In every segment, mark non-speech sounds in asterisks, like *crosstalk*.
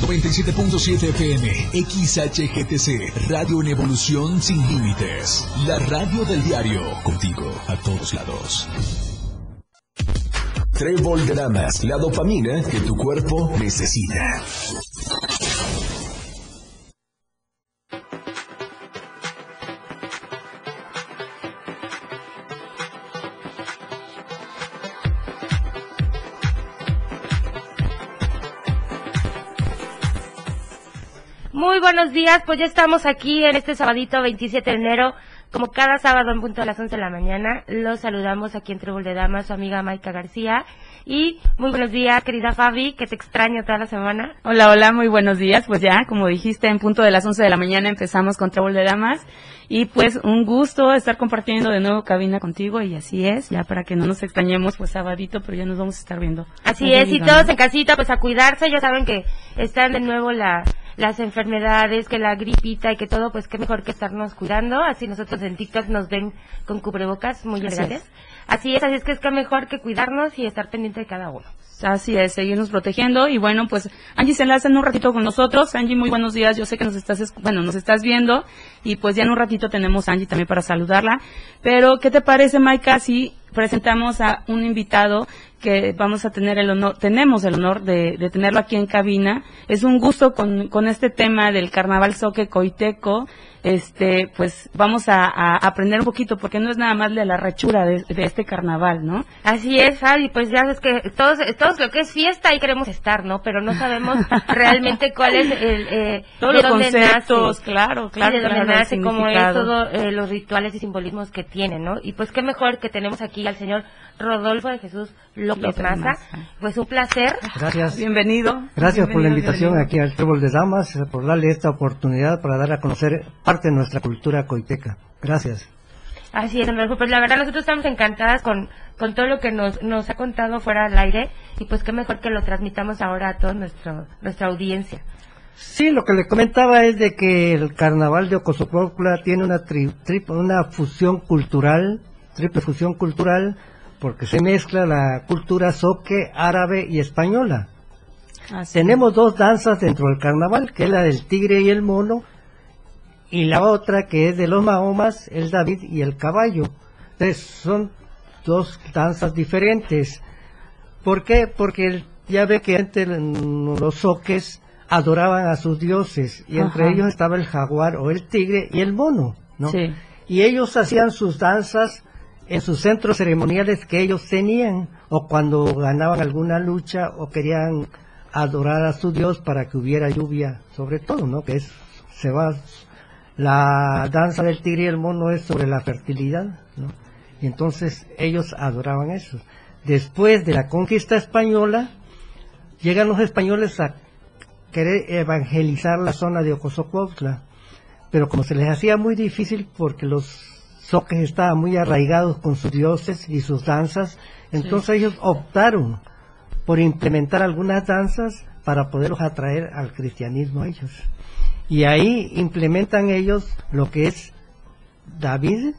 97.7 FM, XHGTC, Radio en Evolución Sin Límites. La radio del diario, contigo a todos lados. Trébol Dramas, la dopamina que tu cuerpo necesita. Días, pues ya estamos aquí en este sabadito 27 de enero, como cada sábado en punto a las 11 de la mañana. Los saludamos aquí en Trébol de Damas, su amiga Maika García. Y muy buenos días, querida Fabi, que te extraño toda la semana. Hola, hola, muy buenos días. Pues ya, como dijiste, en punto de las 11 de la mañana empezamos con Trébol de Damas. Y pues un gusto estar compartiendo de nuevo cabina contigo y así es, ya para que no nos extrañemos pues sabadito, pero ya nos vamos a estar viendo. Así es, y todos en casita pues a cuidarse, ya saben que están de nuevo la, las enfermedades, que la gripita y que todo, pues qué mejor que estarnos cuidando, así nosotros en TikTok nos ven con cubrebocas muy elegantes. es. Así es, así es que es que mejor que cuidarnos y estar pendiente de cada uno. Así es, seguirnos protegiendo y bueno, pues Angie se enlaza en un ratito con nosotros. Angie, muy buenos días. Yo sé que nos estás, bueno, nos estás viendo y pues ya en un ratito tenemos a Angie también para saludarla. Pero, ¿qué te parece, Maika, si presentamos a un invitado que vamos a tener el honor, tenemos el honor de, de tenerlo aquí en cabina. Es un gusto con, con este tema del carnaval soque coiteco. Este, pues vamos a, a aprender un poquito porque no es nada más de la rechura de, de este carnaval, ¿no? Así es, Fabi, pues ya sabes que todos, todos lo que es fiesta ahí queremos estar, ¿no? Pero no sabemos *laughs* realmente cuál es el, eh, Todos de los dónde conceptos, nace. claro, claro, de dónde claro, nace, cómo es todo, eh, los rituales y simbolismos que tiene, ¿no? Y pues qué mejor que tenemos aquí al señor Rodolfo de Jesús López, López Maza. Maza. Pues un placer. Gracias. Bienvenido. Gracias por la invitación bienvenido. aquí al Trébol de Damas, por darle esta oportunidad para dar a conocer parte de nuestra cultura coiteca. Gracias. Así es, don Rodolfo. Pues la verdad nosotros estamos encantadas con, con todo lo que nos, nos ha contado fuera del aire y pues qué mejor que lo transmitamos ahora a toda nuestro, nuestra audiencia. Sí, lo que le comentaba es de que el carnaval de Ocosopócula tiene una, tri- tri- una fusión cultural, triple fusión cultural, porque se mezcla la cultura soque, árabe y española. Así. Tenemos dos danzas dentro del carnaval, que es la del tigre y el mono, y la otra que es de los mahomas, el David y el caballo. Entonces son dos danzas diferentes. ¿Por qué? Porque el- ya ve que antes mm, los soques adoraban a sus dioses, y entre Ajá. ellos estaba el jaguar o el tigre y el mono, ¿no? Sí. Y ellos hacían sus danzas en sus centros ceremoniales que ellos tenían, o cuando ganaban alguna lucha o querían adorar a su Dios para que hubiera lluvia, sobre todo, ¿no? Que es, se va, la danza del tigre y el mono es sobre la fertilidad, ¿no? Y entonces ellos adoraban eso. Después de la conquista española, llegan los españoles a querer evangelizar la zona de Ocosocuautla, pero como se les hacía muy difícil porque los soques estaban muy arraigados con sus dioses y sus danzas, entonces ellos optaron por implementar algunas danzas para poderlos atraer al cristianismo a ellos. Y ahí implementan ellos lo que es David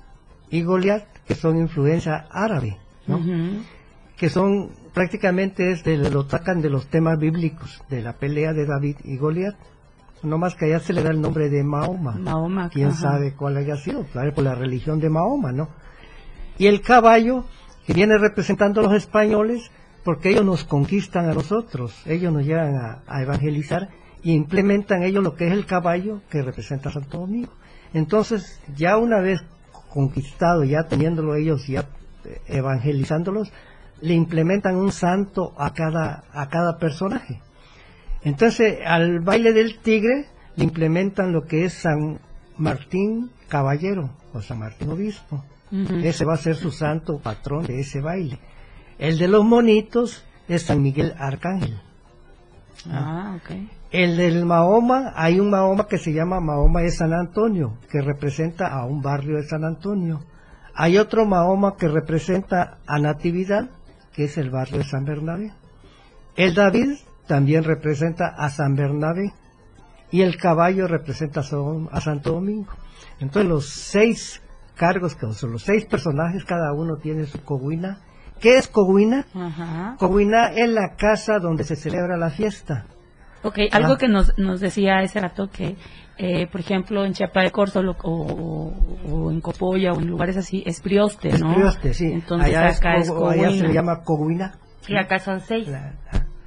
y Goliat, que son influencia árabe, que son prácticamente es de, lo sacan de los temas bíblicos de la pelea de David y Goliat. No más que allá se le da el nombre de Mahoma. Mahoma. Quién ajá. sabe cuál haya sido, claro, por la religión de Mahoma, ¿no? Y el caballo, que viene representando a los españoles, porque ellos nos conquistan a nosotros, ellos nos llegan a, a evangelizar y implementan ellos lo que es el caballo que representa a Santo Domingo. Entonces, ya una vez conquistado, ya teniéndolo ellos, ya eh, evangelizándolos, le implementan un santo a cada, a cada personaje. Entonces, al baile del tigre le implementan lo que es San Martín Caballero o San Martín Obispo. Ese va a ser su santo patrón de ese baile. El de los monitos es San Miguel Arcángel. Ah, ok. El del Mahoma, hay un Mahoma que se llama Mahoma de San Antonio, que representa a un barrio de San Antonio. Hay otro Mahoma que representa a Natividad, que es el barrio de San Bernabé. El David también representa a San Bernabé. Y el caballo representa a San- a Santo Domingo. Entonces los seis cargos, que son los seis personajes, cada uno tiene su coguina. ¿Qué es coguina? Ajá. Coguina es la casa donde se celebra la fiesta. Ok, algo Ah. que nos, nos decía ese rato que, eh, por ejemplo, en Chiapa de Corzo o, o- o en Copolla o en lugares así, es Prioste, ¿no? Es Prioste, sí. Entonces allá, acá es, es allá se le llama Coguina. Y acá son seis. La-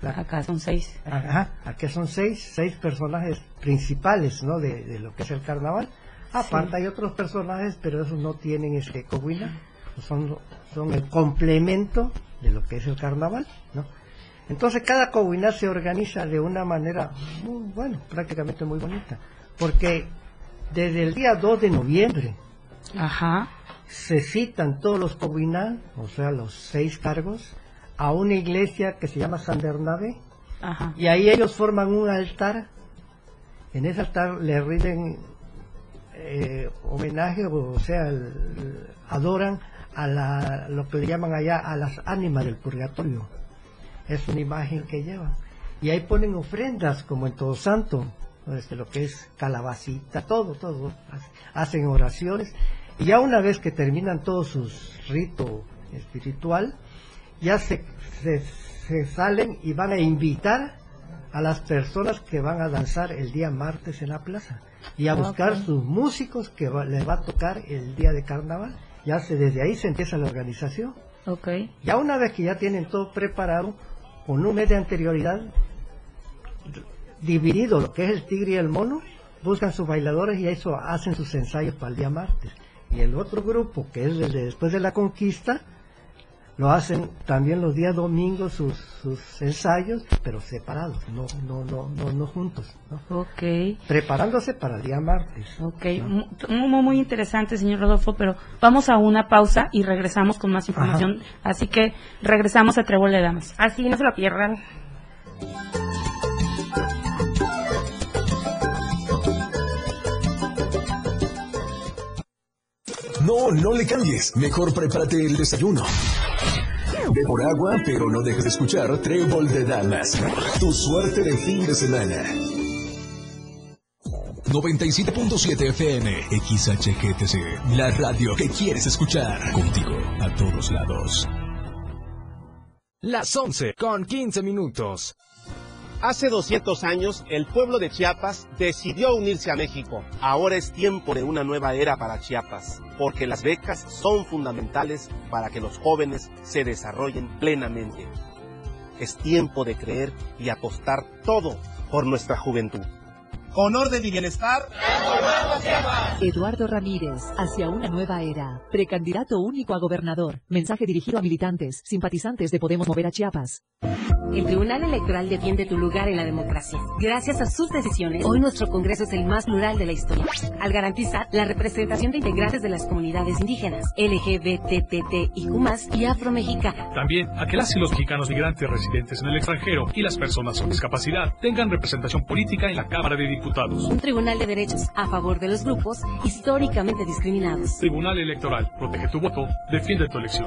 la- Acá son seis. Ajá, aquí son seis, seis personajes principales, ¿no? De, de lo que es el carnaval. Aparte hay otros personajes, pero esos no tienen este coguina, son, son el complemento de lo que es el carnaval, ¿no? Entonces cada coguina se organiza de una manera muy, bueno, prácticamente muy bonita, porque desde el día 2 de noviembre Ajá. se citan todos los coguinas, o sea, los seis cargos, a una iglesia que se llama San Bernabé, Ajá. y ahí ellos forman un altar. En ese altar le rinden eh, homenaje, o sea, el- adoran a la, lo que le llaman allá a las ánimas del purgatorio. Es una imagen que llevan. Y ahí ponen ofrendas, como en Todo Santo, desde lo que es calabacita, todo, todo. Hacen oraciones. Y ya una vez que terminan todos sus ritos espiritual, ya se, se, se salen y van a invitar a las personas que van a danzar el día martes en la plaza y a buscar sus músicos que va- les va a tocar el día de carnaval. Ya se, desde ahí se empieza la organización. Ok. Ya una vez que ya tienen todo preparado, con un mes de anterioridad, dividido lo que es el tigre y el mono, buscan sus bailadores y eso hacen sus ensayos para el día martes. Y el otro grupo, que es desde después de la conquista, lo hacen también los días domingos sus, sus ensayos, pero separados, no, no, no, no, no juntos, ¿no? Ok. preparándose para el día martes. Ok, mu- muy, muy interesante, señor Rodolfo, pero vamos a una pausa y regresamos con más información. Así que regresamos a Trébol de Damas. Así no se lo pierdan. No, no le cambies. Mejor prepárate el desayuno. Ve por agua, pero no dejes de escuchar Trébol de Damas. Tu suerte de fin de semana. 97.7 FM, XHGTC, la radio que quieres escuchar. Contigo, a todos lados. Las 11 con 15 minutos. Hace 200 años, el pueblo de Chiapas decidió unirse a México. Ahora es tiempo de una nueva era para Chiapas, porque las becas son fundamentales para que los jóvenes se desarrollen plenamente. Es tiempo de creer y apostar todo por nuestra juventud. Con orden y bienestar, Eduardo Ramírez, hacia una nueva era. Precandidato único a gobernador. Mensaje dirigido a militantes, simpatizantes de Podemos Mover a Chiapas. El Tribunal Electoral defiende tu lugar en la democracia. Gracias a sus decisiones, hoy nuestro Congreso es el más plural de la historia, al garantizar la representación de integrantes de las comunidades indígenas, LGBTTIQ+, y afromexicana. También a que las y los mexicanos migrantes residentes en el extranjero y las personas con discapacidad tengan representación política en la Cámara de Diputados. Un tribunal de derechos a favor de los grupos históricamente discriminados. Tribunal Electoral, protege tu voto, defiende tu elección.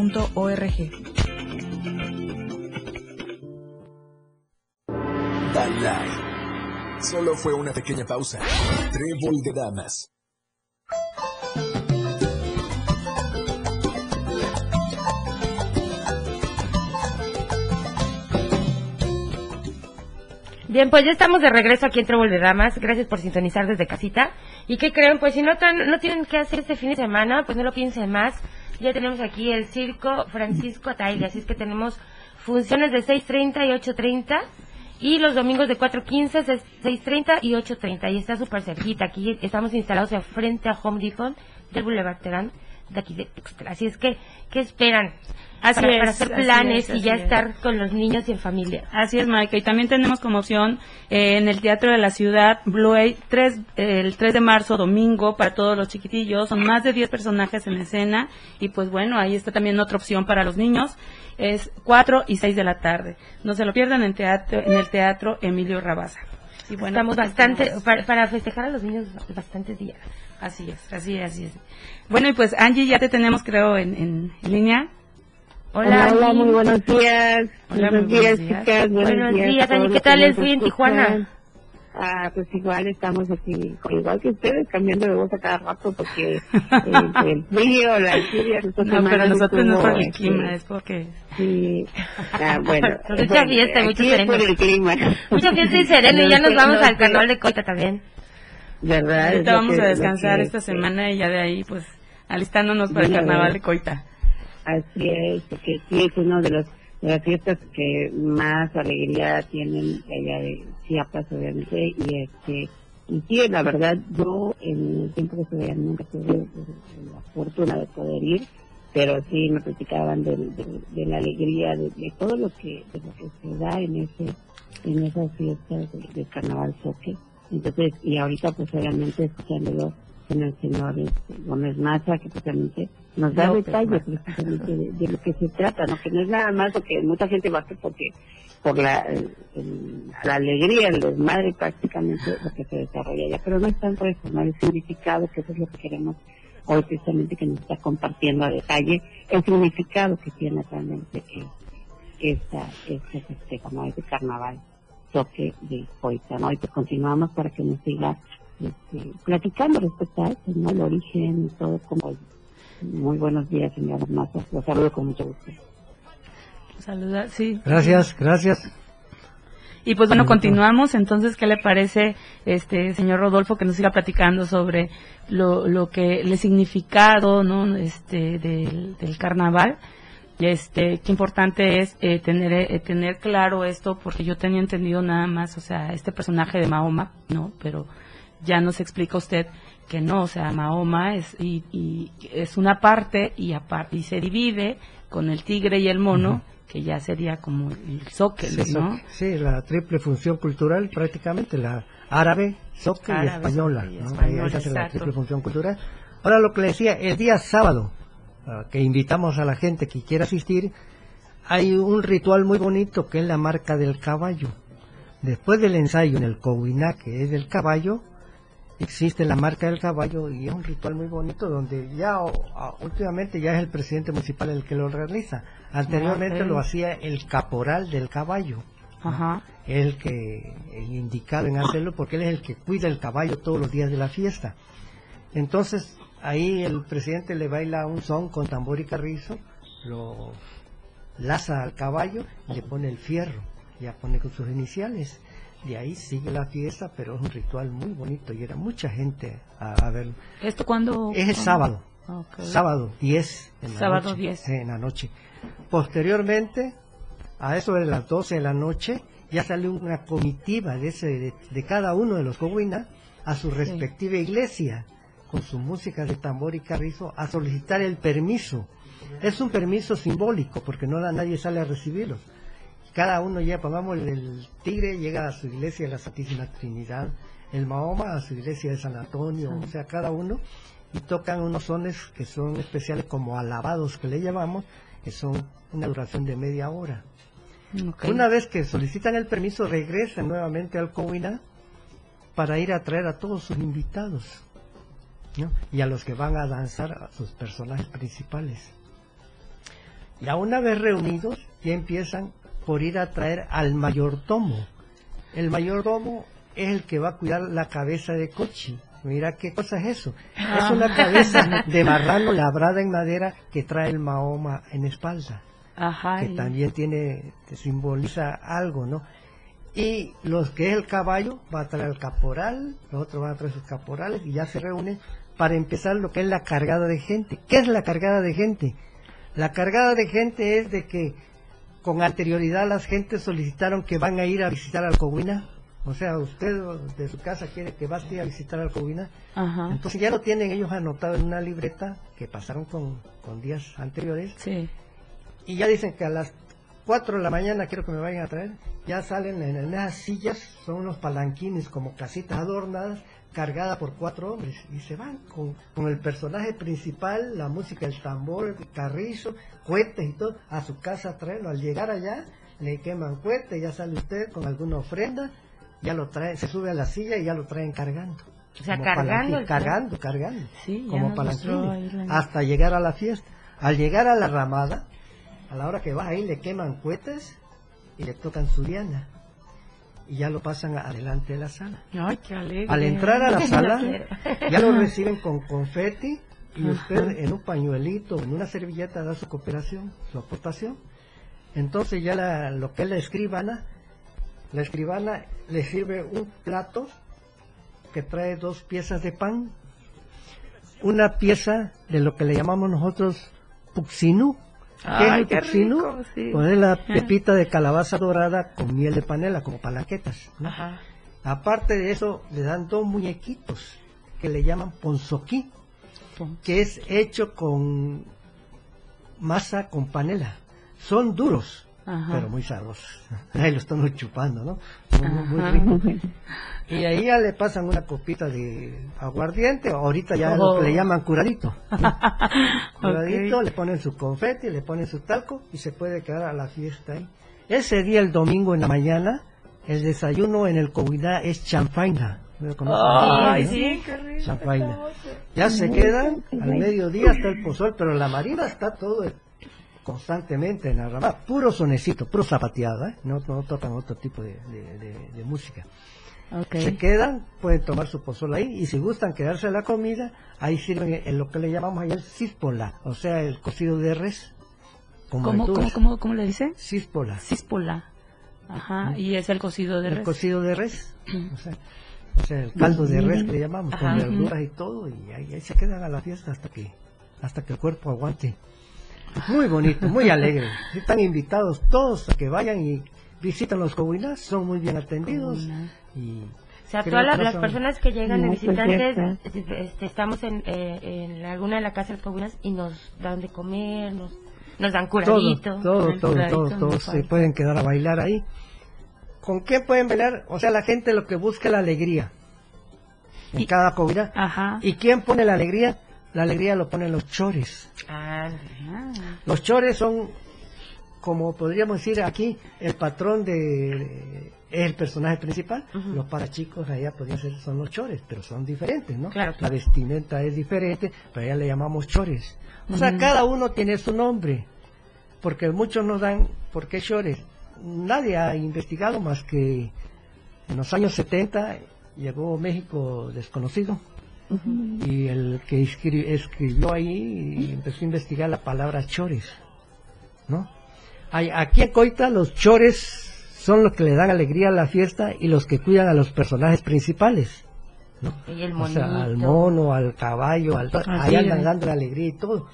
Dalai. Solo fue una pequeña pausa. Trébol de damas. Bien, pues ya estamos de regreso aquí en Trébol de Damas. Gracias por sintonizar desde casita. ¿Y qué creen? Pues si no, tan, no tienen que hacer este fin de semana, pues no lo piensen más. Ya tenemos aquí el circo Francisco Ataile, así es que tenemos funciones de 6.30 y 8.30 y los domingos de 4.15, 6.30 y 8.30 y está súper cerquita, aquí estamos instalados frente a Home Depot del Boulevard Terán de aquí de Tuxtla. Así es que, ¿qué esperan? Así para, es, para hacer planes es, y ya es. estar con los niños y en familia. Así es, Maika. Y también tenemos como opción eh, en el Teatro de la Ciudad, Blue Eye, tres, eh, el 3 de marzo, domingo, para todos los chiquitillos. Son más de 10 personajes en escena. Y pues bueno, ahí está también otra opción para los niños. Es 4 y 6 de la tarde. No se lo pierdan en, teatro, en el Teatro Emilio Rabaza. Y bueno, Estamos pues, bastante, para, para festejar a los niños, bastantes días. Así es, así es, así es. Bueno, y pues Angie, ya te tenemos creo en, en, línea. Hola, Hola, Angie. muy buenos días. Hola, buenos muy días, buenos días. chicas. Buenos, Buenos días, Angie. ¿Qué tal nos frío en. Tijuana? Ah, pues igual estamos aquí, igual que ustedes, cambiando de voz a cada rato porque eh, *laughs* el frío, la lluvia, No, pero nosotros no es por el este, clima, es porque... Sí. Ah, bueno. *laughs* Mucha fiesta y mucho sereno. por el clima. Mucha fiesta y sereno *laughs* y ya nos No, vamos al carnaval de Coita también. ¿Verdad? Ahorita vamos que- a descansar esta semana y ya de ahí pues alistándonos para el carnaval de Coita. Así es, porque sí es una de, los, de las fiestas que más alegría tienen allá de Chiapas, obviamente, y este, y sí, la verdad, yo en el tiempo que estuve nunca tuve la fortuna de poder ir, pero sí me platicaban de, de- de la alegría, de, de todo lo que, de lo que se da en ese, en esas fiestas de, de carnaval soque. Entonces, y ahorita pues obviamente escuchándolo con el señor este, Gómez Maza, que precisamente nos da detalles precisamente de, de lo que se trata, ¿no? Que no es nada más lo que mucha gente va a hacer porque por la, el- el- la alegría, el desmadre prácticamente lo que se desarrolla allá, pero no es tanto eso, no el significado, que eso es lo que queremos hoy precisamente que nos está compartiendo a detalle, el significado que tiene realmente que esta, este festejo, ¿no? Este carnaval, toque de Coita, ¿no? Y pues continuamos para que nos siga este, platicando respecto a eso, ¿no? El origen y todo, como muy buenos días, señora Maza, los saludo con mucho gusto. Saluda, sí. Gracias, gracias. Y pues bueno, continuamos. Entonces, ¿qué le parece, este señor Rodolfo, que nos siga platicando sobre lo, lo que, el significado, ¿no? Este, del, del carnaval. Y este, qué importante es eh, tener, eh, tener claro esto, porque yo tenía entendido nada más, o sea, este personaje de Mahoma, ¿no? Pero ya nos explica usted que no, o sea, Mahoma es, y, y es una parte y, apar- y se divide con el tigre y el mono, que ya sería como el Sí, ¿no? sí, la triple función cultural prácticamente, la árabe, soque y española. ¿no? Ahí es la triple función cultural. Ahora lo que le decía, el día sábado, que invitamos a la gente que quiera asistir, hay un ritual muy bonito que es la marca del caballo. Después del ensayo en el Cowiná, que es del caballo, existe la marca del caballo y es un ritual muy bonito donde ya últimamente ya es el presidente municipal el que lo realiza. Anteriormente lo hacía el caporal del caballo. Ajá. el que el indicado en hacerlo porque él es el que cuida el caballo todos los días de la fiesta. Entonces, ahí el presidente le baila un son con tambor y carrizo, lo laza al caballo y le pone el fierro, ya pone con sus iniciales. De ahí sigue la fiesta, pero es un ritual muy bonito y era mucha gente a, a verlo. ¿Esto cuándo? Es el sábado. Sábado 10 en la Sábado noche. 10. Sí, en la noche. Posteriormente, a eso de las 12 de la noche, ya salió una comitiva de, ese, de, de cada uno de los cobuinas a su respectiva iglesia, con su música de tambor y carrizo, a solicitar el permiso. Es un permiso simbólico, porque no la- nadie sale a recibirlo. Cada uno ya, pongamos, el, el tigre llega a su iglesia de la Santísima Trinidad, el Mahoma a su iglesia de San Antonio, o sea, cada uno, y tocan unos sones que son especiales como alabados que le llamamos, que son una duración de media hora. Una vez que solicitan el permiso, regresan nuevamente al Cowiná para ir a traer a todos sus invitados ¿no? y a los que van a danzar a sus personajes principales. Ya una vez reunidos, ya empiezan por ir a traer al mayordomo. El mayordomo es el que va a cuidar la cabeza de Cochi. Mira qué cosa es eso. Es Ah. una cabeza *laughs* de marrano labrada en madera que trae el Mahoma en espalda Ajá. que y- también tiene, que simboliza algo, ¿no? Y los que es el caballo, va a traer el caporal, los otros van a traer sus caporales y ya se reúnen para empezar lo que es la cargada de gente. ¿Qué es la cargada de gente? La cargada de gente es de que con anterioridad las gentes solicitaron que van a ir a visitar Alcohuina. O sea, usted de su casa quiere que vaya a visitar Alcohuina. Ajá. Entonces ya lo tienen ellos anotado en una libreta que pasaron con, con días anteriores. Sí. Y ya dicen que a las 4 de la mañana quiero que me vayan a traer. Ya salen en, en esas sillas, son unos palanquines como casitas adornadas, cargada por cuatro hombres y se van con, con el personaje principal, la música, el tambor, el carrizo, cohetes y todo, a su casa a traerlo. Al llegar allá, le queman cohetes, ya sale usted con alguna ofrenda, ya lo trae, se sube a la silla y ya lo traen cargando. O sea, cargando el- cargando, cargando, Sí, como palanquines, hasta llegar a la fiesta. Al llegar a la ramada, a la hora que vas ahí le queman cohetes y le tocan su diana. Y ya lo pasan adelante de la sala. Ay, qué alegre. Al entrar a la sala, *laughs* ya lo reciben con confeti y usted en un pañuelito, en una servilleta da su cooperación, su aportación. Entonces ya la- lo que es la escribana, la escribana le sirve un plato que trae dos piezas de pan, una pieza de lo que le llamamos nosotros puxinú. ¿Qué Ay, qué rico, sí. Es la pepita de calabaza dorada con miel de panela, como palaquetas. ¿no? Ajá. Aparte de eso, le dan dos muñequitos que le llaman ponzoquí, que es hecho con masa con panela. Son duros, Ajá. pero muy sabrosos. *laughs* Ahí lo estamos chupando, ¿no? Muy- ricos. *laughs* Y ahí ya le pasan una copita de aguardiente, ahorita ya lo que le Oh. llaman curadito. *laughs* Curadito, le ponen su confeti, le ponen su talco y se puede quedar a la fiesta ahí. Ese día, el domingo en la mañana, el desayuno en el Covidá es champaina. Ay, sí, qué rico. Champaina. Ya se quedan, al mediodía está el pozol, pero la marina está todo el- constantemente en la ramada. Puro sonecito, puro zapateado, ¿eh? no, no tocan otro tipo de, de- de- de música. Se quedan, pueden tomar su pozol ahí y si gustan quedarse la comida, ahí sirven en lo que le llamamos ahí el císpola, o sea, el cocido de res. con ¿Cómo, cómo, cómo, cómo le dice? Císpola. Císpola. Ajá, y es el cocido de el res. cocido de res. O sea, o sea, el caldo de res que le llamamos, Ajá. con verduras y todo, y ahí, ahí se quedan a la fiesta hasta que hasta que el cuerpo aguante. Muy bonito, muy alegre. Están invitados todos a que vayan y visiten los cobuinas, son muy bien atendidos. Y O sea, todas las, que no las son- personas que llegan de No, visitantes, este, estamos en, eh, en alguna de las casas de las comunas y nos dan de comer, nos, nos dan curadito. Todo, todo, todo, curadito todo, todos se pueden quedar a bailar ahí. ¿Con qué pueden bailar? O sea, la gente lo que busca es la alegría. En cada comida. Ajá. ¿Y quién pone la alegría? La alegría lo ponen los chores. Ah, Los chores son, como podríamos decir aquí, el patrón de es el personaje principal. Los parachicos allá podrían ser son los chores, pero son diferentes, ¿no? Claro, La vestimenta es diferente, pero allá le llamamos chores. O sea, cada uno tiene su nombre, porque muchos nos dan, ¿por qué chores? Nadie ha investigado más que en los años 70 llegó México desconocido y el que escri- escribió ahí y empezó a investigar la palabra chores, ¿no? Hay- Aquí en Coita los chores son los que le dan alegría a la fiesta y los que cuidan a los personajes principales. ¿no? Y el O sea, al mono, al caballo, al... Ahí andan dando alegría y todo.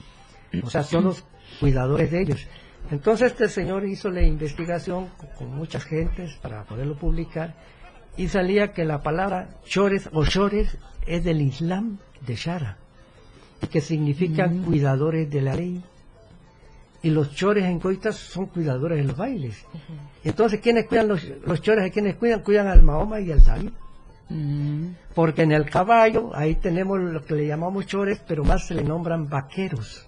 O sea, son los cuidadores de ellos. Entonces este señor hizo la investigación con, con muchas gentes para poderlo publicar y salía que la palabra chores o chores es del Islam de Shara que significa cuidadores de la ley. Y los chores en Coitas son cuidadores de los bailes. Entonces, ¿quiénes cuidan los, los chores? ¿A quiénes cuidan? Cuidan al Mahoma y al David. Porque en el caballo, ahí tenemos lo que le llamamos chores, pero más se le nombran vaqueros.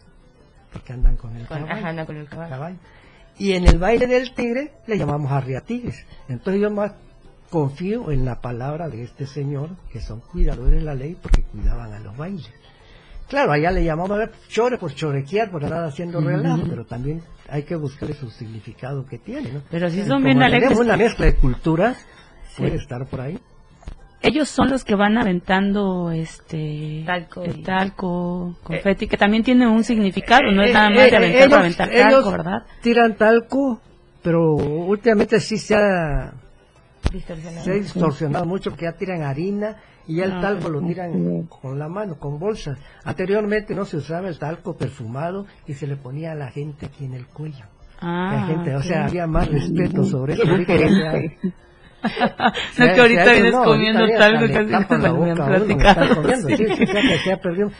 Porque andan con el Con- caballo. ajá, andan con el caballo. caballo. Y en el baile del tigre le llamamos arriatigres. Entonces yo más confío en la palabra de este señor, que son cuidadores de la ley porque cuidaban a los bailes. Claro, allá le llamamos a ver, chore por chorequear, por andar haciendo relajo, pero también hay que buscarle su significado que tiene, ¿no? Pero sí Y son bien alegres. tenemos una mezcla de culturas, Sí. puede estar por ahí. Ellos son los que van aventando este Talco el talco, confeti, que también tiene un significado, no es Eh, nada eh, más de eh, aventar ellos- para aventar ellos talco, ¿verdad? Tiran talco, pero últimamente sí se ha distorsionado. Se ha distorsionado mucho que ya tiran harina y ya el Ah, talco lo tiran con la mano, con bolsas. Anteriormente no se usaba el talco perfumado y se le ponía a la gente aquí en el cuello. Ah, la gente, o sea, había más respeto sobre eso. *laughs* No, que ahorita vienes no, comiendo ahorita talco, que.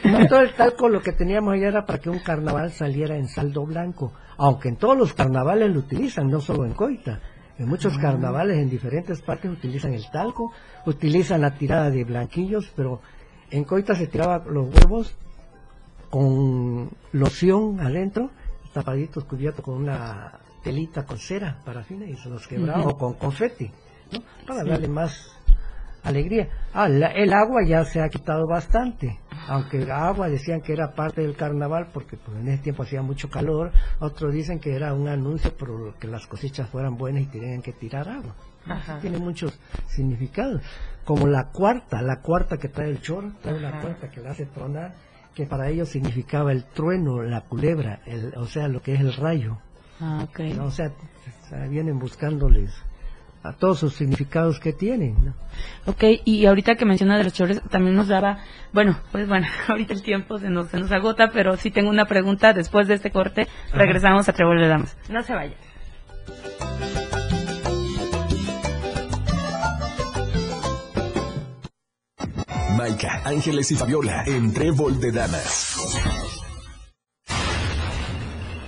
No, todo el talco lo que teníamos allá era para que un carnaval saliera en saldo blanco, aunque en todos los carnavales lo utilizan, no solo en Coita. En muchos Ah. carnavales en diferentes partes utilizan el talco, utilizan la tirada de blanquillos, pero en Coita se tiraba los huevos con loción adentro, tapaditos cubiertos con una telita con cera parafina y se los quebraba Ujú. o con confeti, ¿no? Para Sí. darle más alegría. Ah, la- el agua ya se ha quitado bastante, aunque el agua decían que era parte del carnaval porque pues, en ese tiempo hacía mucho calor, otros dicen que era un anuncio por que las cosechas fueran buenas y tenían que tirar agua. Ajá. Tiene muchos significados, como la cuarta, la cuarta que trae el chor, trae una cuarta que la hace tronar, que para ellos significaba el trueno, la culebra, el, o sea, lo que es el rayo. Ah, ok. ¿no? O sea, o sea, vienen buscándoles a todos sus significados que tienen. ¿no? Ok, y ahorita que menciona de los chores, también nos daba, bueno, pues bueno, *laughs* ahorita el tiempo se nos, se nos agota, pero sí tengo una pregunta después de este corte. Regresamos a Trébol de Damas. No se vaya. Maika, Ángeles y Fabiola en Trébol de Damas.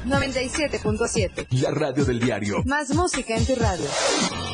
97.7. La radio del diario. Más música en tu radio.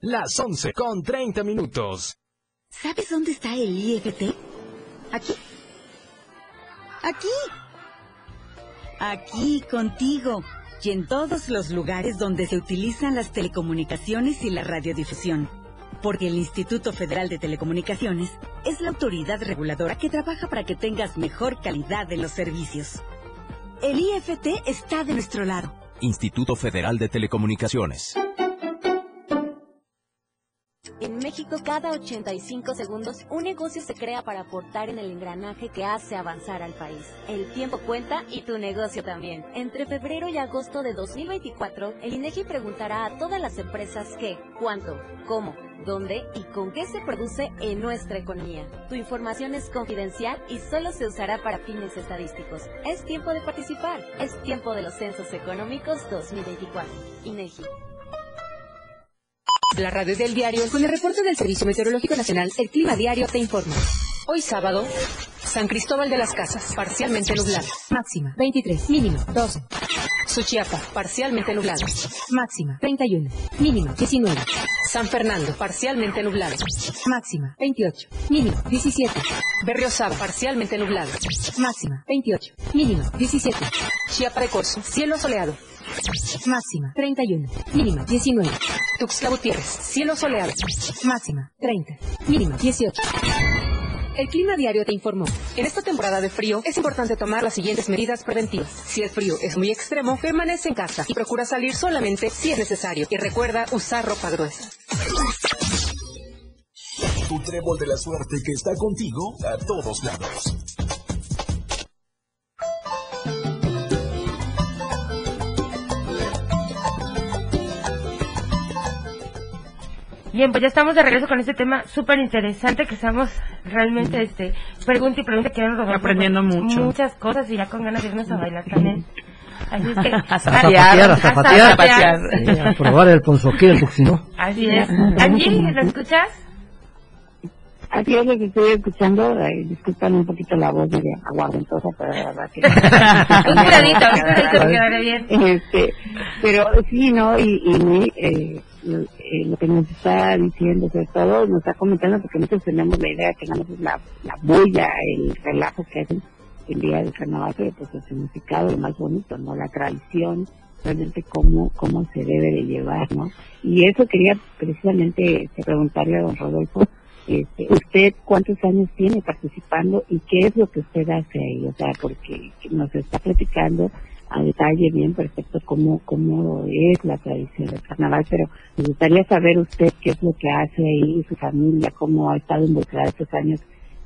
Las 11 con 30 minutos. ¿Sabes dónde está el IFT? Aquí. Aquí. Aquí, contigo. Y en todos los lugares donde se utilizan las telecomunicaciones y la radiodifusión. Porque el Instituto Federal de Telecomunicaciones es la autoridad reguladora que trabaja para que tengas mejor calidad en los servicios. El IFT está de nuestro lado. Instituto Federal de Telecomunicaciones. En México, cada 85 segundos, un negocio se crea para aportar en el engranaje que hace avanzar al país. El tiempo cuenta y tu negocio también. Entre febrero y agosto de 2024, el INEGI preguntará a todas las empresas qué, cuánto, cómo, dónde y con qué se produce en nuestra economía. Tu información es confidencial y solo se usará para fines estadísticos. Es tiempo de participar. Es tiempo de los Censos Económicos 2024. INEGI. La radio del diario, con el reporte del Servicio Meteorológico Nacional, el Clima Diario te informa. Hoy sábado, San Cristóbal de las Casas, parcialmente nublado. Máxima 23, mínimo 12. Suchiapa, parcialmente nublado. Máxima 31, mínimo 19. San Fernando, parcialmente nublado. Máxima 28, mínimo 17. Berriosaba, parcialmente nublado. Máxima 28, mínimo 17. Chiapa de Corzo, cielo soleado. Máxima 31, mínima 19. Tuxtla Gutiérrez, cielo soleado. Máxima 30, mínima 18. El Clima Diario te informó. En esta temporada de frío es importante tomar las siguientes medidas preventivas. Si el frío es muy extremo, permanece en casa y procura salir solamente si es necesario. Y recuerda usar ropa gruesa. Tu trébol de la suerte que está contigo a todos lados. Bien, pues ya estamos de regreso con este tema súper interesante que estamos realmente, este, pregunta y pregunta que nos Aprendiendo mucho. Muchas cosas y ya con ganas de irnos a bailar también. Así es que, *laughs* A zapatear, a zapatear. zapatear. Sí, a *laughs* probar el ponzoquín, porque si no. Así es. *laughs* Angie, ¿lo escuchas? Así es lo que estoy escuchando. Ay, disculpan un poquito la voz de aguardentosa, pero la verdad que... Un curadito, un curadito que quedará bien. Este, pero sí, ¿no? Y, y eh, lo, eh, lo que nos está diciendo, sobre todo, nos está comentando, porque nosotros tenemos la idea que nada más la, la bulla, el relajo que hacen el día del carnaval, pero pues el significado, lo más bonito, ¿no? La tradición realmente cómo, cómo se debe de llevar, ¿no? Y eso quería precisamente este, preguntarle a don Rodolfo, este, ¿usted cuántos años tiene participando y qué es lo que usted hace ahí? O sea, porque nos está platicando a detalle bien perfecto cómo, cómo es la tradición del carnaval, pero me gustaría saber usted qué es lo que hace ahí, su familia, cómo ha estado involucrada estos años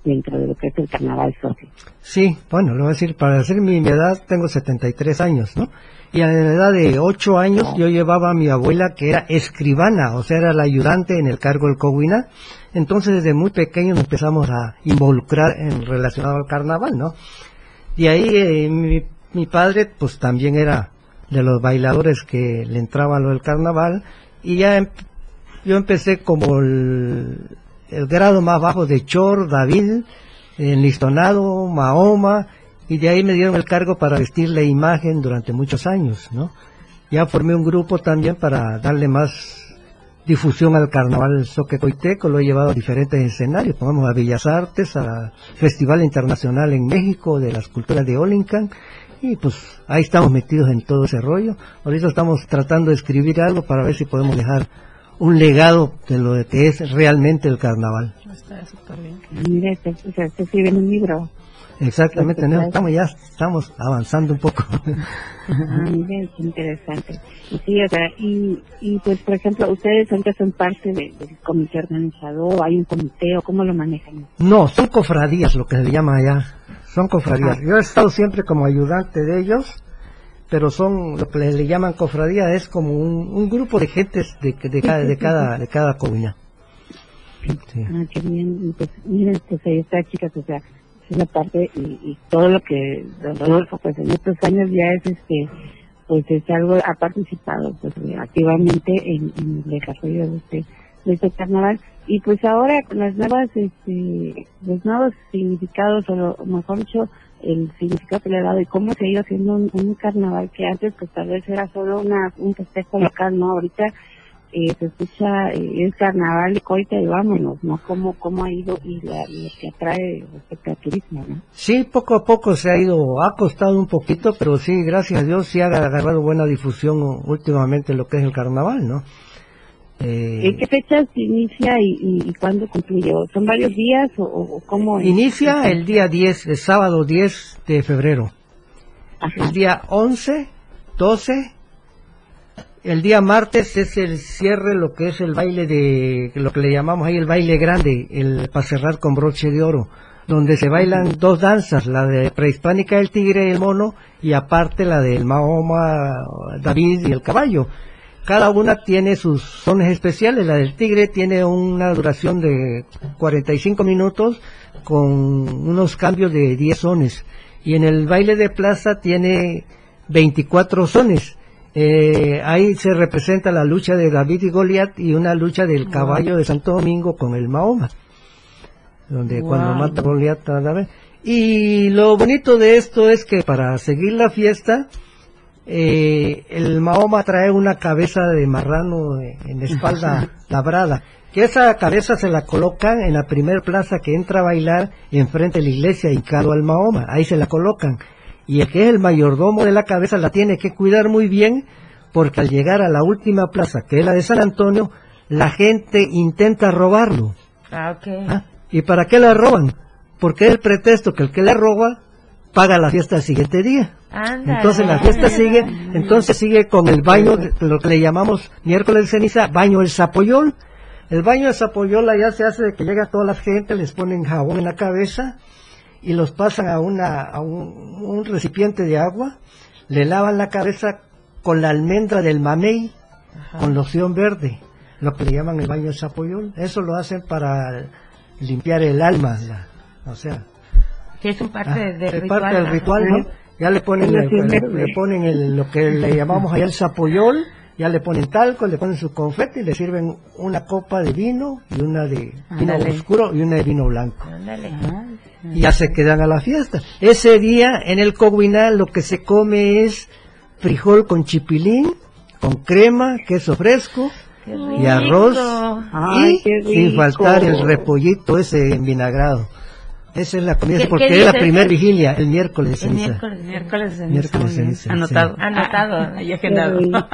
dentro de lo que es el carnaval socio. Sí, bueno, lo voy a decir, para decir mi, edad tengo 73 años, ¿no? Y a la edad de 8 años yo llevaba a mi abuela que era escribana, o sea, era la ayudante en el cargo del Coguina. Entonces desde muy pequeños empezamos a involucrar en relacionado al carnaval, ¿no? Y ahí eh, mi, mi padre pues también era de los bailadores que le entraba lo del carnaval y ya em- yo empecé como el, grado más bajo de Chor, David, enlistonado, Mahoma, y de ahí me dieron el cargo para vestir la imagen durante muchos años, ¿no? Ya formé un grupo también para darle más difusión al carnaval soquecoiteco, lo he llevado a diferentes escenarios, pongamos a Bellas Artes, a Festival Internacional en México de las Culturas de Olincan, y pues ahí estamos metidos en todo ese rollo. Ahorita estamos tratando de escribir algo para ver si podemos dejar un legado de lo que es realmente el carnaval. Mira, usted, o sea, usted escribe en un libro. Exactamente, ¿no? estamos ya estamos avanzando un poco. Ah, mira, qué interesante. Y sí, o sea, y, y pues, por ejemplo, ustedes ahorita son parte de- del comité organizador, hay un comité, o cómo lo manejan. No, son cofradías, lo que se llama allá. Son cofradías. Ajá. Yo he estado siempre como ayudante de ellos, pero son lo que le, llaman cofradía, es como un, un grupo de gentes de, de cada de cada de cada comunidad. Sí. Ah, qué bien. Pues, miren, pues ahí está, chicas, o sea, es la parte y, y todo lo que don Rodolfo, pues en estos años ya es este, pues es algo, ha participado pues activamente en, en el desarrollo de este, de este carnaval. Y pues ahora con las nuevas, este, los nuevos significados, o, mejor dicho, el significado que le ha dado y cómo se ha ido haciendo un, un carnaval que antes pues tal vez era solo una, un festejo local, ¿no? Ahorita eh, se escucha eh, el carnaval de coita y vámonos, ¿no? Cómo, cómo ha ido y la- lo que atrae respecto al turismo, ¿no? Sí, poco a poco se ha ido, ha costado un poquito, pero sí, gracias a Dios, sí ha agarrado buena difusión últimamente lo que es el carnaval, ¿no? Eh, ¿En qué fechas inicia y, y, y cuándo concluye? ¿O ¿Son varios días o, o- cómo? es? Inicia el día 10, el sábado 10 de febrero. El día 11, 12, el día martes es el cierre, lo que es el baile de, lo que le llamamos ahí el baile grande, el para cerrar con broche de oro, donde se bailan dos danzas, la de prehispánica del tigre y el mono, y aparte la del Mahoma, David y el caballo. Cada una tiene sus sones especiales. La del tigre tiene una duración de 45 minutos con unos cambios de 10 sones. Y en el baile de plaza tiene 24 sones. Eh, ahí se representa la lucha de David y Goliat y una lucha del caballo de Santo Domingo con el Mahoma. Donde cuando mata a Goliat a David. Y lo bonito de esto es que para seguir la fiesta, eh, el Mahoma trae una cabeza de marrano en la espalda *laughs* labrada. Que esa cabeza se la colocan en la primer plaza que entra a bailar enfrente de la iglesia hincado al Mahoma. Ahí se la colocan. Y el que es el mayordomo de la cabeza la tiene que cuidar muy bien porque al llegar a la última plaza, que es la de San Antonio, la gente intenta robarlo. Ah, ok. ¿Ah? ¿Y para qué la roban? Porque es el pretexto que el que la roba paga la fiesta el siguiente día. Entonces la fiesta sigue, entonces sigue con el baño, de- lo que le llamamos miércoles de ceniza, baño del zapoyol. El baño del zapoyol ya se hace de que llega toda la gente, les ponen jabón en la cabeza y los pasan a, una, a un, un recipiente de agua, le lavan la cabeza con la almendra del mamey, con loción verde, lo que le llaman el baño del zapoyol. Eso lo hacen para limpiar el alma, la- o sea, Que es un parte Ah, del ritual. parte del ritual, ¿no? Ya le ponen, el- le, ponen el- lo que le llamamos allá el zapoyol, ya le ponen talco, le ponen su confeti y le sirven una copa de vino y una de vino oscuro y una de vino blanco. Y ya se quedan a la fiesta. Ese día en el Coguinal lo que se come es frijol con chipilín, con crema, queso fresco y arroz Ay, y sin faltar el repollito ese envinagrado. Esa es la comida, porque es la primera vigilia, el miércoles de ceniza. El miércoles, miércoles de Miércoles ceniza. Anotado. sí. Anotado. Ahí agendado. *laughs*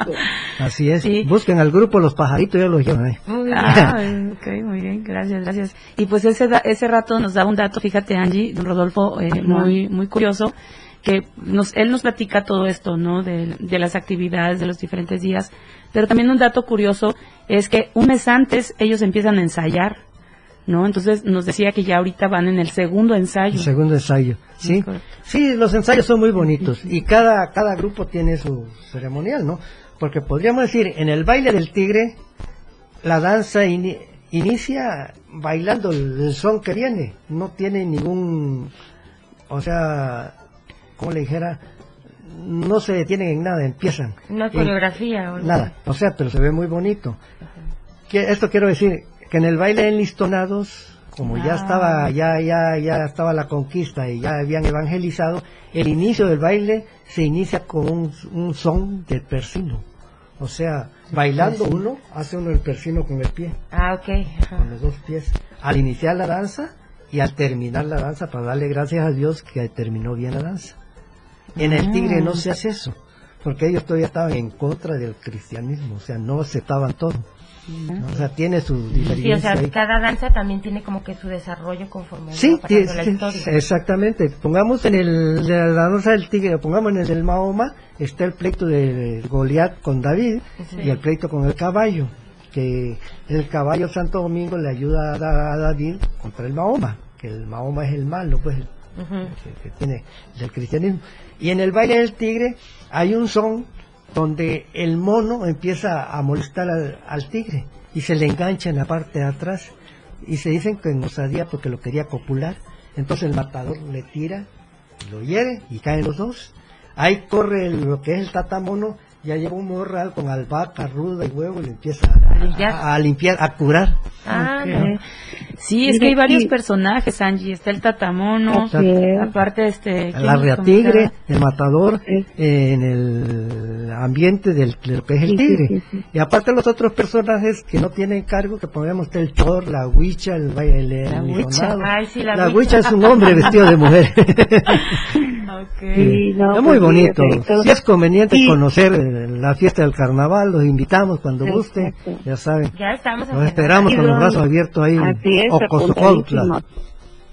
Así es. Busquen al grupo Los Pajaritos, ya los llevan ahí. Muy bien. *laughs* Ah, ok, muy bien, gracias, gracias. Y pues ese, ese rato nos da un dato, fíjate Angie, don Rodolfo, eh, muy, muy curioso, que nos, él nos platica todo esto, ¿no? De, de las actividades de los diferentes días. Pero también un dato curioso es que un mes antes ellos empiezan a ensayar, ¿no? Entonces nos decía que ya ahorita van en el segundo ensayo. El segundo ensayo, ¿sí? Sí, los ensayos son muy bonitos y cada, cada grupo tiene su ceremonial, ¿no? Porque podríamos decir, en el baile del tigre, la danza ini- inicia bailando el, son que viene, no tiene ningún, o sea, como le dijera, no se detienen en nada, empiezan. Una coreografía o Nada, o sea, pero se ve muy bonito. Que esto quiero decir, que en el baile de enlistonados, como ya Ah. estaba, ya, ya, ya estaba la conquista y ya habían evangelizado, el inicio del baile se inicia con un, un son del persino. O sea, bailando uno, hace uno el persino con el pie, Ah, ok. Ajá. con los dos pies. Al iniciar la danza y al terminar la danza, para darle gracias a Dios que terminó bien la danza. En el tigre no se hace eso, porque ellos todavía estaban en contra del cristianismo, o sea, no aceptaban todo. ¿No? O sea, tiene su Sí, o sea, ahí. cada danza también tiene como que su desarrollo conforme Sí, sí, la sí, historia. exactamente. Pongamos en el de la danza del tigre, pongamos en el del Mahoma, está el pleito de Goliat con David Sí. y el pleito con el caballo, que el caballo Santo Domingo le ayuda a, Da- a David contra el Mahoma, que el Mahoma es el malo, pues, que, que tiene del cristianismo. Y en el baile del tigre hay un son donde el mono empieza a molestar al, tigre y se le engancha en la parte de atrás y se dicen que en osadía porque lo quería copular. Entonces el matador le tira, lo hiere y caen los dos. Ahí corre lo que es el tatamono, ya lleva un morral con albahaca, ruda y huevo y le empieza a, a limpiar, a curar. Ah, Ok. no. Sí, es que hay varios personajes, Angie. Está el tatamono, es. aparte este... ¿quién La comentaba? tigre, el matador, eh, en el ambiente del, de lo que es el Sí, sí, tigre. sí, sí. Y aparte los otros personajes que no tienen cargo, que podemos estar el chor, la huicha, el, ba- el, el La huicha. Ay, sí, la la huicha. es un hombre vestido de mujer. *laughs* Sí, no, es muy pues, bonito. Si es conveniente Sí. conocer eh, la fiesta del carnaval, los invitamos cuando guste, Exacto. ya saben. Ya estamos Los esperamos con los brazos abiertos ahí. Es, Ocosocuautla. apuntadísimos.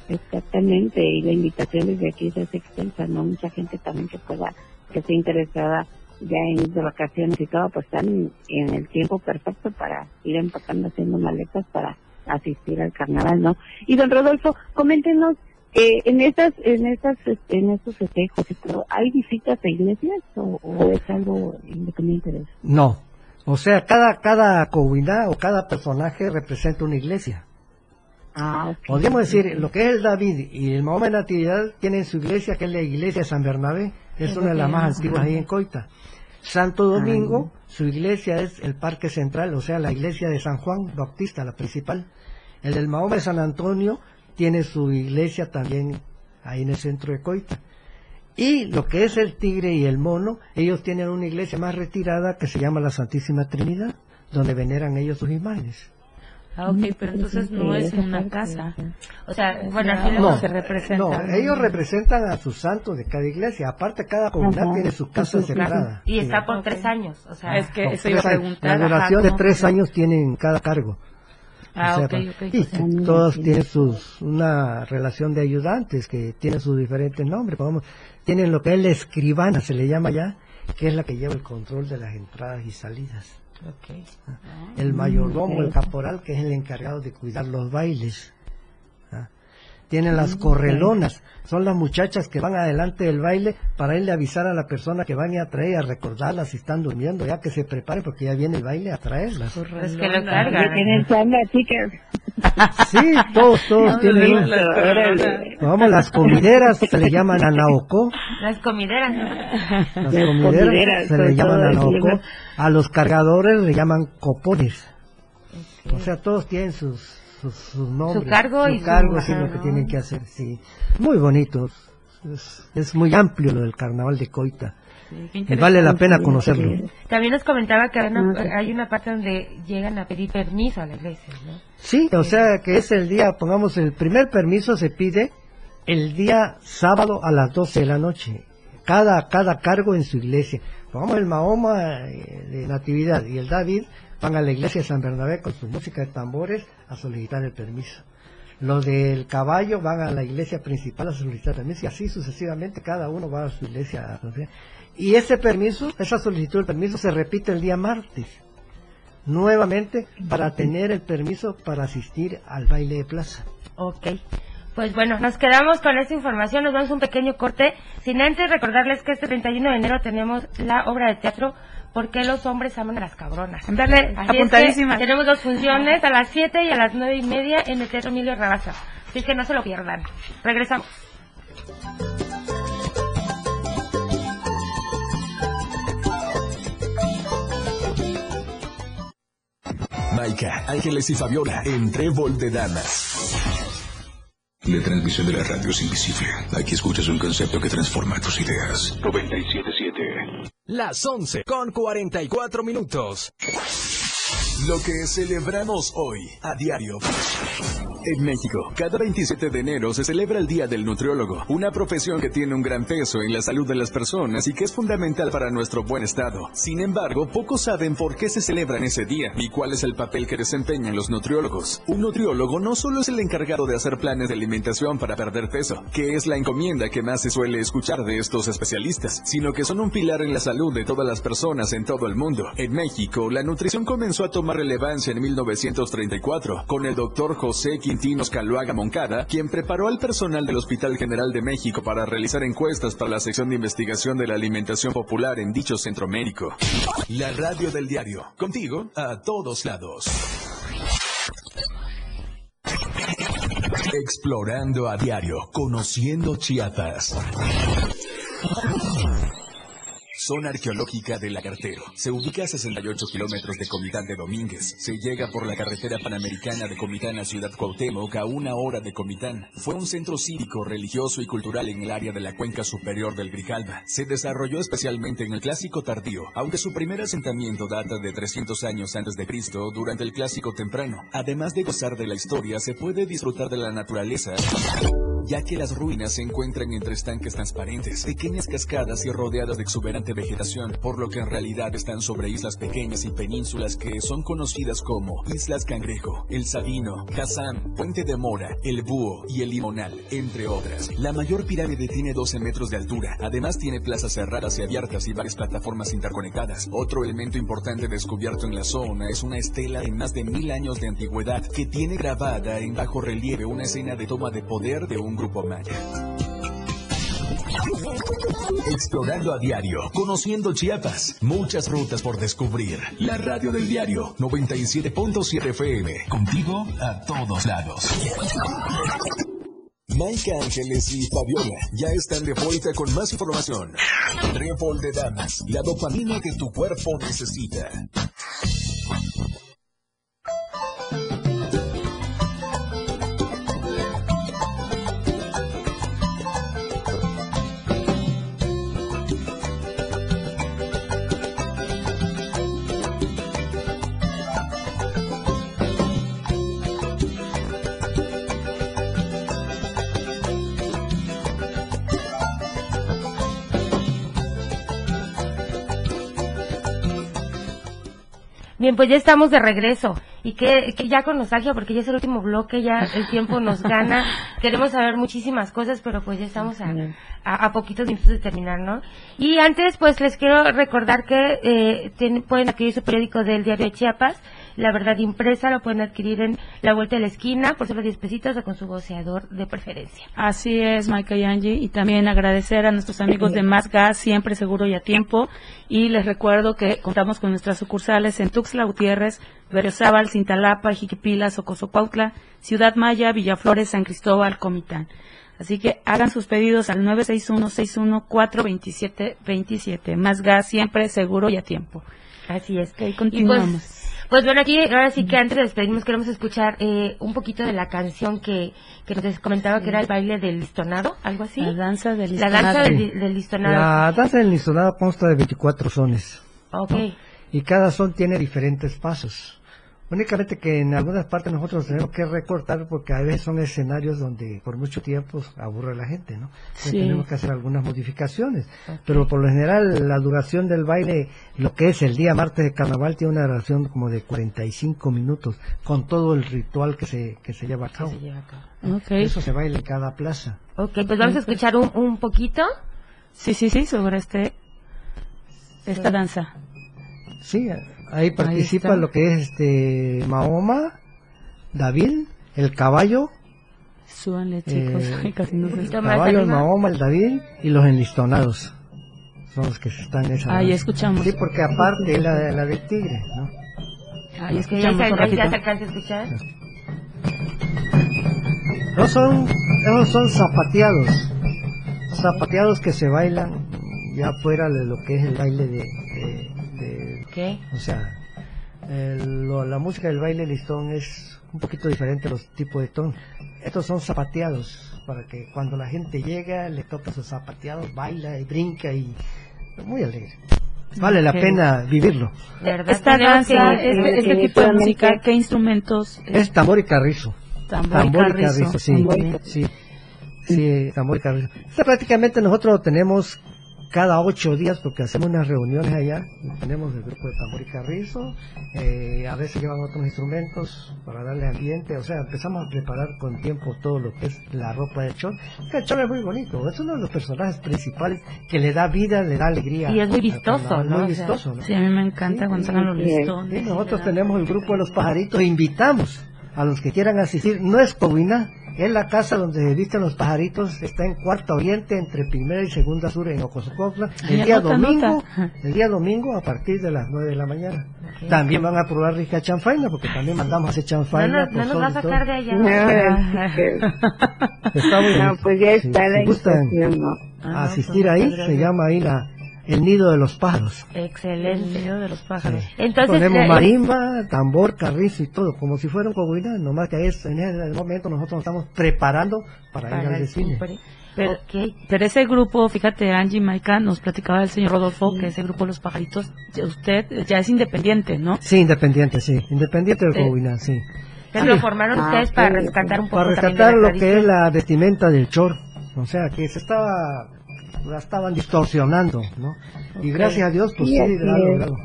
Exactamente, y la invitación desde aquí hace extensa, ¿no? Mucha gente también que pueda, que esté interesada ya en ir de vacaciones y todo, pues están en el tiempo perfecto para ir empacando, haciendo maletas para asistir al carnaval, ¿no? Y don Rodolfo, coméntenos, eh, en estas, en estas, en estos festejos ¿hay visitas a iglesias o, o es algo independiente de eso? No. O sea, cada, cada comunidad o cada personaje representa una iglesia. Ah. Podríamos decir, lo que es el David y el Mahoma de Natividad tienen su iglesia, que es la iglesia de San Bernabé, es una de las más antiguas ahí en Coita. Santo. Domingo, su iglesia es el Parque Central, o sea, la iglesia de San Juan Bautista, la principal. El del Mahoma de San Antonio tiene su iglesia también ahí en el centro de Coita. Y lo que es el tigre y el mono, ellos tienen una iglesia más retirada que se llama la Santísima Trinidad, donde veneran ellos sus imágenes. Ah, ok, pero entonces no es en una casa. O sea, bueno, aquí luego No, se representa. no, ellos representan a sus santos de cada iglesia. Aparte, cada comunidad Ajá. tiene su casa separada. Y está por tres años, o sea. Es que eso iba a preguntar. La duración de ¿cómo tres años tienen cada cargo. Ah, O sea. Y todos tienen sus, una relación de ayudantes que tienen sus diferentes nombres. Vamos, tienen lo que es la escribana, se le llama ya, que es la que lleva el control de las entradas y salidas. El mayordomo, el caporal, que es el encargado de cuidar los bailes. Tienen las correlonas, son las muchachas que van adelante del baile para irle a avisar a la persona que van a traer, a recordarlas si están durmiendo, ya que se prepare porque ya viene el baile a traerlas. Es que lo cargan. tienen chicas. Sí, todos, todos No, tienen. no, las. Vamos, las comideras se le llaman anaocó. Las comideras. Las Las comideras comideras, se le llaman anaocó. A los cargadores le llaman copones. O sea, todos tienen sus, sus, sus nombres. cargo y su- cargo, sí, ajá, lo que tienen que hacer, sí. Muy bonitos. Es, es muy amplio lo del carnaval de Coita. y vale la pena conocerlo. También nos comentaba que hay una, hay una parte donde llegan a pedir permiso a la iglesia, ¿no? Sí, o sea que es el día, pongamos, el primer permiso se pide el día sábado a las 12 de la noche. Cada, cada cargo en su iglesia. Pongamos el Mahoma eh, de Natividad y el David van a la iglesia de San Bernabé con su música de tambores a solicitar el permiso. Los del caballo van a la iglesia principal a solicitar permiso y así sucesivamente cada uno va a su iglesia. Y ese permiso, esa solicitud del permiso se repite el día martes, nuevamente para tener el permiso para asistir al baile de plaza. Ok. Pues bueno, nos quedamos con esta información, nos damos un pequeño corte, sin antes recordarles que este 31 de enero tenemos la obra de teatro ¿Por qué los hombres aman a las cabronas? Dale, apuntadísima. tenemos dos funciones a las 7 y a las 9 y media en el Teatro Emilio Rabaza. Así que no se lo pierdan. Regresamos. Maika, Ángeles y Fabiola en Trébol de Damas. La transmisión de la radio es invisible. Aquí escuchas un concepto que transforma tus ideas. 97.7. Las 11 con 44 minutos. Lo que celebramos hoy a diario. En México, cada 27 de enero se celebra el Día del Nutriólogo, una profesión que tiene un gran peso en la salud de las personas y que es fundamental para nuestro buen estado. Sin embargo, pocos saben por qué se celebra en ese día y cuál es el papel que desempeñan los nutriólogos. Un nutriólogo no solo es el encargado de hacer planes de alimentación para perder peso, que es la encomienda que más se suele escuchar de estos especialistas, sino que son un pilar en la salud de todas las personas en todo el mundo. En México, la nutrición comenzó a tomar relevancia en 1934 con el doctor José Quintinos Caloaga Moncada, quien preparó al personal del Hospital General de México para realizar encuestas para la sección de investigación de la alimentación popular en dicho centro médico. La radio del diario, contigo a todos lados. Explorando a diario, conociendo Chiapas. Zona arqueológica de Lagartero. Se ubica a 68 kilómetros de Comitán de Domínguez. Se llega por la carretera panamericana de Comitán a Ciudad Cuauhtémoc a una hora de Comitán. Fue un centro cívico, religioso y cultural en el área de la cuenca superior del Grijalva. Se desarrolló especialmente en el Clásico tardío, aunque su primer asentamiento data de 300 años antes de Cristo durante el Clásico temprano. Además de gozar de la historia, se puede disfrutar de la naturaleza ya que las ruinas se encuentran entre estanques transparentes, pequeñas cascadas y rodeadas de exuberante vegetación, por lo que en realidad están sobre islas pequeñas y penínsulas que son conocidas como Islas Cangrejo, El Sabino, Kazán, Puente de Mora, El Búho y El Limonal, entre otras. La mayor pirámide tiene 12 metros de altura, además tiene plazas cerradas y abiertas y varias plataformas interconectadas. Otro elemento importante descubierto en la zona es una estela de más de mil años de antigüedad que tiene grabada en bajo relieve una escena de toma de poder de un Grupo Maya. Explorando a diario, conociendo Chiapas, muchas rutas por descubrir. La radio del diario 97.7 FM, contigo a todos lados. Mike Ángeles y Fabiola ya están de vuelta con más información. Trébol de Damas, la dopamina que tu cuerpo necesita. Bien, pues ya estamos de regreso. Y que, que, ya con nostalgia, porque ya es el último bloque, ya el tiempo nos gana. *laughs* Queremos saber muchísimas cosas, pero pues ya estamos a, a, poquitos minutos de terminar, ¿no? Y antes, pues les quiero recordar que eh, pueden adquirir su periódico del diario de Chiapas la Verdad Impresa lo pueden adquirir en la vuelta de la esquina por solo 10 pesitos o con su voceador de preferencia. Así es, Maika y Angie. Y también agradecer a nuestros amigos de Más Gas, siempre seguro y a tiempo. Y les recuerdo que contamos con nuestras sucursales en Tuxtla Gutiérrez, Berriozábal, Cintalapa, Jiquipilas, Ocosocuautla, Ciudad Maya, Villaflores, San Cristóbal, Comitán. Así que hagan sus pedidos al 961-61-427-27. Más gas, siempre seguro y a tiempo. Así es. que continuamos. Pues bueno, aquí ahora sí que antes de despedirnos queremos escuchar eh, un poquito de la canción que, que nos comentaba que era el baile del listonado, algo así. La danza del listonado. La danza del, listonado. La danza del listonado consta de 24 sones. Ok. Y cada son tiene diferentes pasos. Únicamente que en algunas partes nosotros tenemos que recortar porque a veces son escenarios donde por mucho tiempo aburre a la gente, ¿no? Sí. Tenemos que hacer algunas modificaciones. Pero por lo general la duración del baile, lo que es el día martes de carnaval, tiene una duración como de 45 minutos con todo el ritual que se, que se lleva a cabo. Okay. Eso se baila en cada plaza. Ok, pues vamos a escuchar un, un poquito. Sí, sí, sí, sobre este esta danza. Sí, ahí participa lo que es este Mahoma, David, el caballo, Súbanle, chicos. Eh, Ay, casi no se el caballo, el. Mahoma, el David y los enlistonados. Son los que están en esa. Ahí escuchamos. Sí, porque aparte es la, la del tigre, ¿no? Ahí se, ya se alcanza a escuchar. No son, esos son zapateados. Zapateados que se bailan ya fuera de lo que es el baile de, de- ¿Qué? o sea, el- lo- la música del baile listón es un poquito diferente a los tipos de ton. Estos son zapateados para que cuando la gente llega le toca sus zapateados, baila y brinca y muy alegre. Vale la Ok. pena vivirlo. Esta danza, este, este tipo de música, ¿qué instrumentos? Es tambor y carrizo. Tambor y carrizo. sí. Tambor y sí. Sí, tambor y carrizo. Esto prácticamente nosotros tenemos cada ocho días porque hacemos unas reuniones allá. Tenemos el grupo de tambor y carrizo. eh, a veces llevan otros instrumentos para darle ambiente. O sea, empezamos a preparar con tiempo todo lo que es la ropa del chol. El chol es muy bonito. Es uno de los personajes principales que le da vida, le da alegría. Y es muy vistoso, ¿no? Muy vistoso, ¿no? Sí, a mí me encanta Sí, cuando los listones. sí, nosotros tenemos el grupo de los pajaritos e invitamos a los que quieran asistir. No es Covina, es la casa donde se visten los pajaritos. Está en Cuarta Oriente, entre Primera y Segunda Sur, en Ocosocotla. El día domingo, el día domingo a partir de las 9 de la mañana. También van a probar rica chanfaina, porque también mandamos a hacer No chanfaina. no nos va a sacar de allá. No, pues ya Si- está si la gustan invitación, ¿no? Ah, asistir pues, ahí, se llama ahí la, el nido de los pájaros. Excelente. de los pájaros. Entonces, Ponemos marimba, tambor, carrizo y todo, como si fuera un nomás que es, en ese momento nosotros nos estamos preparando para, ir para al el desfile. super- Pero, Ok. pero ese grupo, fíjate, Angie Maika, nos platicaba el señor Rodolfo que ese grupo Los Pajaritos, usted ya es independiente, ¿no? Sí, independiente, sí, independiente del Sí. coguina, sí. Entonces lo formaron Ah, ustedes para rescatar un poco Para rescatar la lo que es la vestimenta del chor, o sea, que se estaba, la estaban distorsionando, ¿no? Y gracias a Dios, pues Sí, sí, logrado.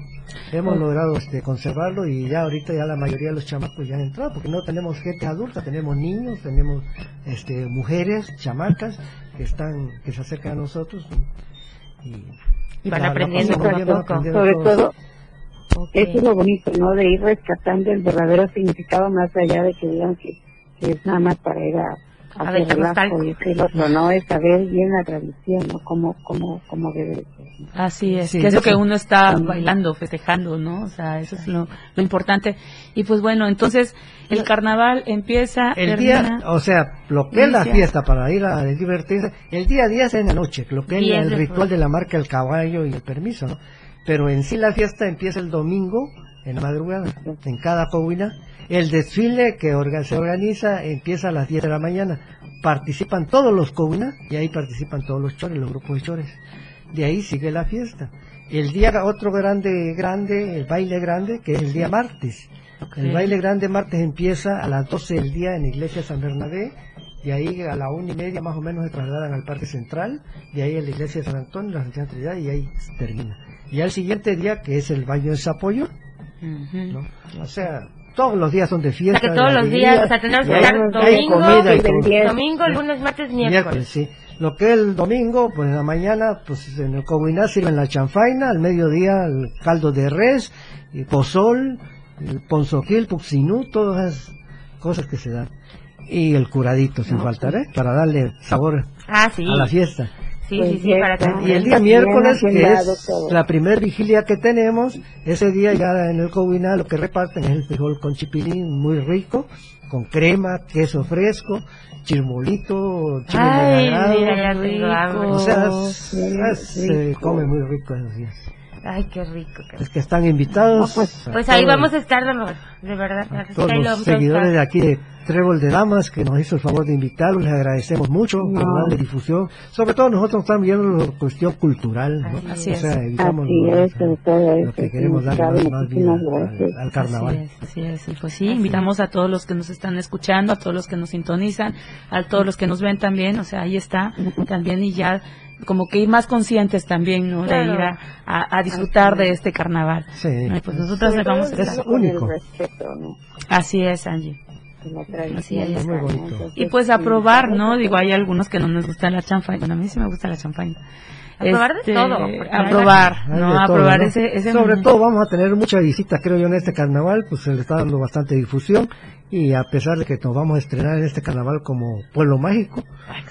Hemos logrado este, conservarlo y ya ahorita ya la mayoría de los chamacos ya han entrado, porque no tenemos gente adulta, tenemos niños, tenemos este, mujeres, chamacas que están, que se acercan a nosotros y, Y van aprendiendo poco a bien, van poco. aprendiendo Sobre todo, eso es lo bonito, ¿no? De ir rescatando el verdadero significado más allá de que digan que, que es nada más para ir A hacer relajo y lo otro, ¿no? Es saber bien la tradición, ¿no? Cómo, cómo, cómo debe de ser. ¿no? Así es, Sí, que es lo que uno está bailando, festejando, ¿no? O sea, eso es lo, lo importante. Y pues bueno, entonces el carnaval empieza, El termina. día, o sea, lo que es la fiesta para ir a divertirse, el día 10 es en la noche, lo que es el ritual de la marca el caballo y el permiso, ¿no? Pero en sí la fiesta empieza el domingo, en la madrugada, en cada coguina. El desfile que orga- se organiza empieza a las 10 de la mañana. Participan todos los coguinas y ahí participan todos los chores, los grupos de chores. De ahí sigue la fiesta. El día otro grande, grande, el baile grande, que es el día martes. El baile grande martes empieza a las 12 del día en la iglesia San Bernabé, de ahí a la una y media más o menos se trasladan al Parque Central, de ahí a la iglesia de San Antonio, la Santísima Trinidad, y ahí termina. Y al siguiente día, que es el baño de Zapollo, ¿no? o sea, todos los días son de O fiesta. sea que de todos los días, o sea, tenemos que estar domingo, comida y domingo, lunes, martes, miércoles. sí. Lo que es el domingo, pues en la mañana, pues en el Coguiná sirven la chanfaina, al mediodía el caldo de res, el pozol, el ponzoquil, puxinú, todas esas cosas que se dan. Y el curadito, sin faltar, ¿eh? Para darle sabor Ah, sí. a la fiesta. Sí, sí, sí, para que... Y el día miércoles, que es la primer vigilia que tenemos, ese día ya en el Coguiná lo que reparten es el frijol con chipilín muy rico, con crema, queso fresco, chirmolito, chile Ay, mira, ya. O sea, es- es- se come muy rico esos días. Ay, qué rico. qué Es que están invitados. a Pues ahí vamos a estar, de, de verdad. a todos lo los seguidores de aquí de Trébol de Damas, que nos hizo el favor de invitarlos, les agradecemos mucho por darle difusión. Sobre todo nosotros estamos viendo la cuestión cultural, ¿no? Así o sea, es. evitamos Así lo, es, lo que queremos sí, dar sabe, más, más vida al, al carnaval. Así es, así es. Y pues sí, invitamos a todos los que nos están escuchando, a todos los que nos sintonizan, a todos los que nos ven también, o sea, ahí está también y ya como que ir más conscientes también, ¿no? De Claro. ir a, a- a disfrutar de este carnaval. Sí. Ay, pues nosotros les vamos a estar. único. respeto, ¿no? Así es, Angie. De. Así es. Muy bonito. Entonces, Y pues a probar, ¿no? Digo, hay algunos que no nos gusta la chanfaina. Bueno, a mí sí me gusta la chanfaina. A probar de todo, porque A hay- probar, Hay ¿no? de A todo, probar ¿no? ese, ese Sobre todo vamos a tener muchas visitas, creo yo, en este carnaval, pues se le está dando bastante difusión y a pesar de que nos vamos a estrenar en este carnaval como pueblo mágico,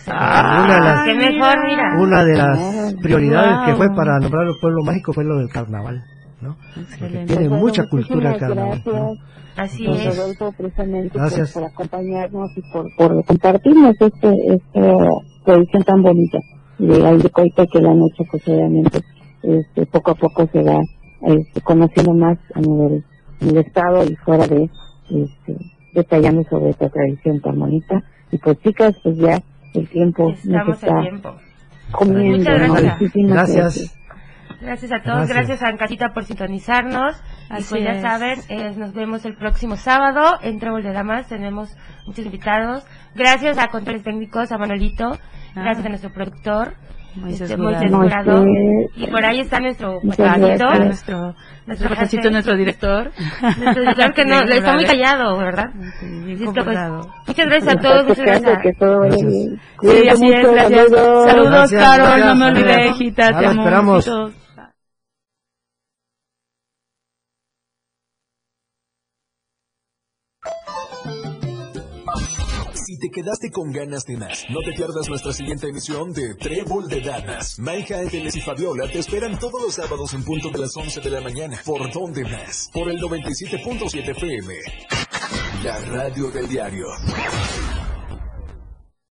Ah, una de las- Qué mejor, mira. una de las prioridades que fue para nombrar el pueblo mágico fue lo del carnaval, ¿no? Porque tiene Bueno, mucha cultura el carnaval. gracias. ¿no? Así Don es. Rodolfo, precisamente por- Gracias. Por, acompañarnos y por, por compartirnos este, esta tradición tan bonita de Aldecoita que la noche pues obviamente este, poco a poco se va este, conociendo más a nivel del estado y fuera de este, detallando sobre esta tradición tan bonita y pues chicas pues ya el tiempo nos está tiempo. comiendo Muchas gracias. Muchísimas Gracias. Gracias a todos, Gracias. gracias, a Ancasita por sintonizarnos. y Así pues ya es. saben, eh, nos vemos el próximo sábado en Trébol de Damas. Tenemos muchos invitados. Gracias a Controles Técnicos, a Manolito. Gracias a nuestro productor. Moisés este, Jurado. Y por ahí está nuestro gracias. Nuestro, nuestro pajecito, jefe. nuestro director. Nuestro director que no, está muy callado, ¿verdad? Es que, pues, muchas gracias a todos, muchas gracias. que todo vaya Gracias. bien. Sí, así es, gracias. saludos. Carol, no me olvidé, hijita, te amo. esperamos. Te quedaste con ganas de más, no te pierdas nuestra siguiente emisión de Trébol de Damas. Maija Ángeles y Fabiola te esperan todos los sábados en punto de las 11 de la mañana. ¿Por dónde más? Por el 97.7 FM. La radio del diario.